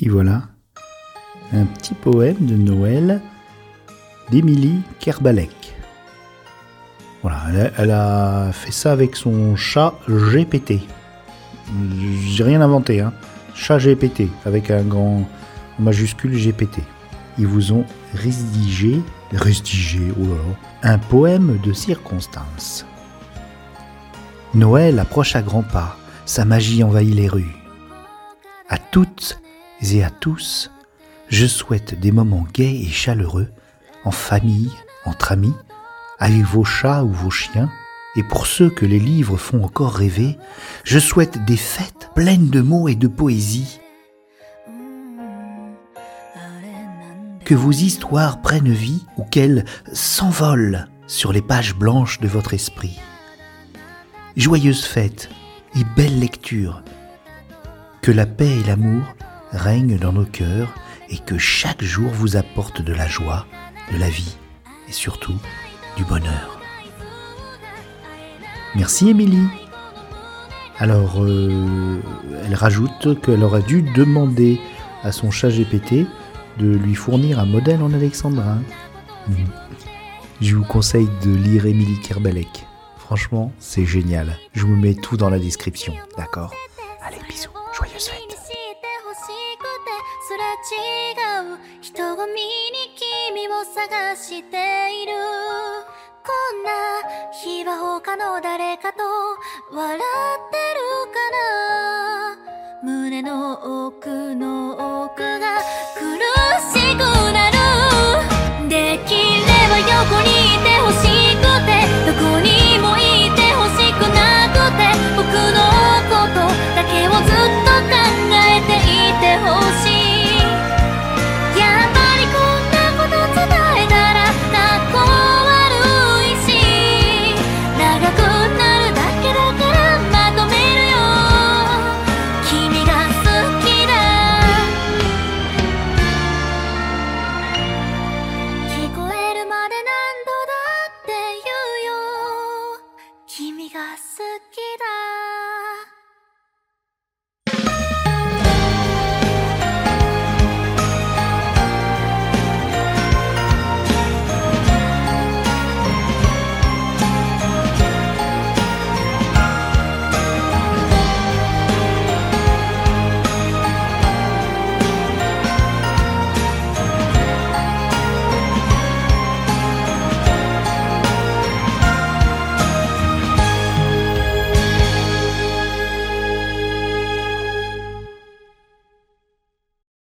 Et voilà, un petit poème de Noël d'Émilie Kerbalek. Voilà, elle a, fait ça avec son chat GPT. J'ai rien inventé, hein. Chat GPT, avec un grand majuscule GPT. Ils vous ont rédigé, rédigé, oh là, un poème de circonstance. Noël approche à grands pas, sa magie envahit les rues. À toutes et à tous, je souhaite des moments gais et chaleureux, en famille, entre amis, avec vos chats ou vos chiens, et pour ceux que les livres font encore rêver, je souhaite des fêtes pleines de mots et de poésie. Que vos histoires prennent vie ou qu'elles s'envolent sur les pages blanches de votre esprit. Joyeuses fêtes et belles lectures. Que la paix et l'amour règnent dans nos cœurs et que chaque jour vous apporte de la joie, de la vie et surtout du bonheur. Merci Émilie. Alors, euh, elle rajoute qu'elle aurait dû demander à son chat GPT de lui fournir un modèle en alexandrin. Mhm. Je vous conseille de lire Émilie Kerbelek. Franchement, c'est génial. Je vous mets tout dans la description, d'accord? う。人混みに君を探している。こんな日は他の誰かと笑ってるかな。胸の奥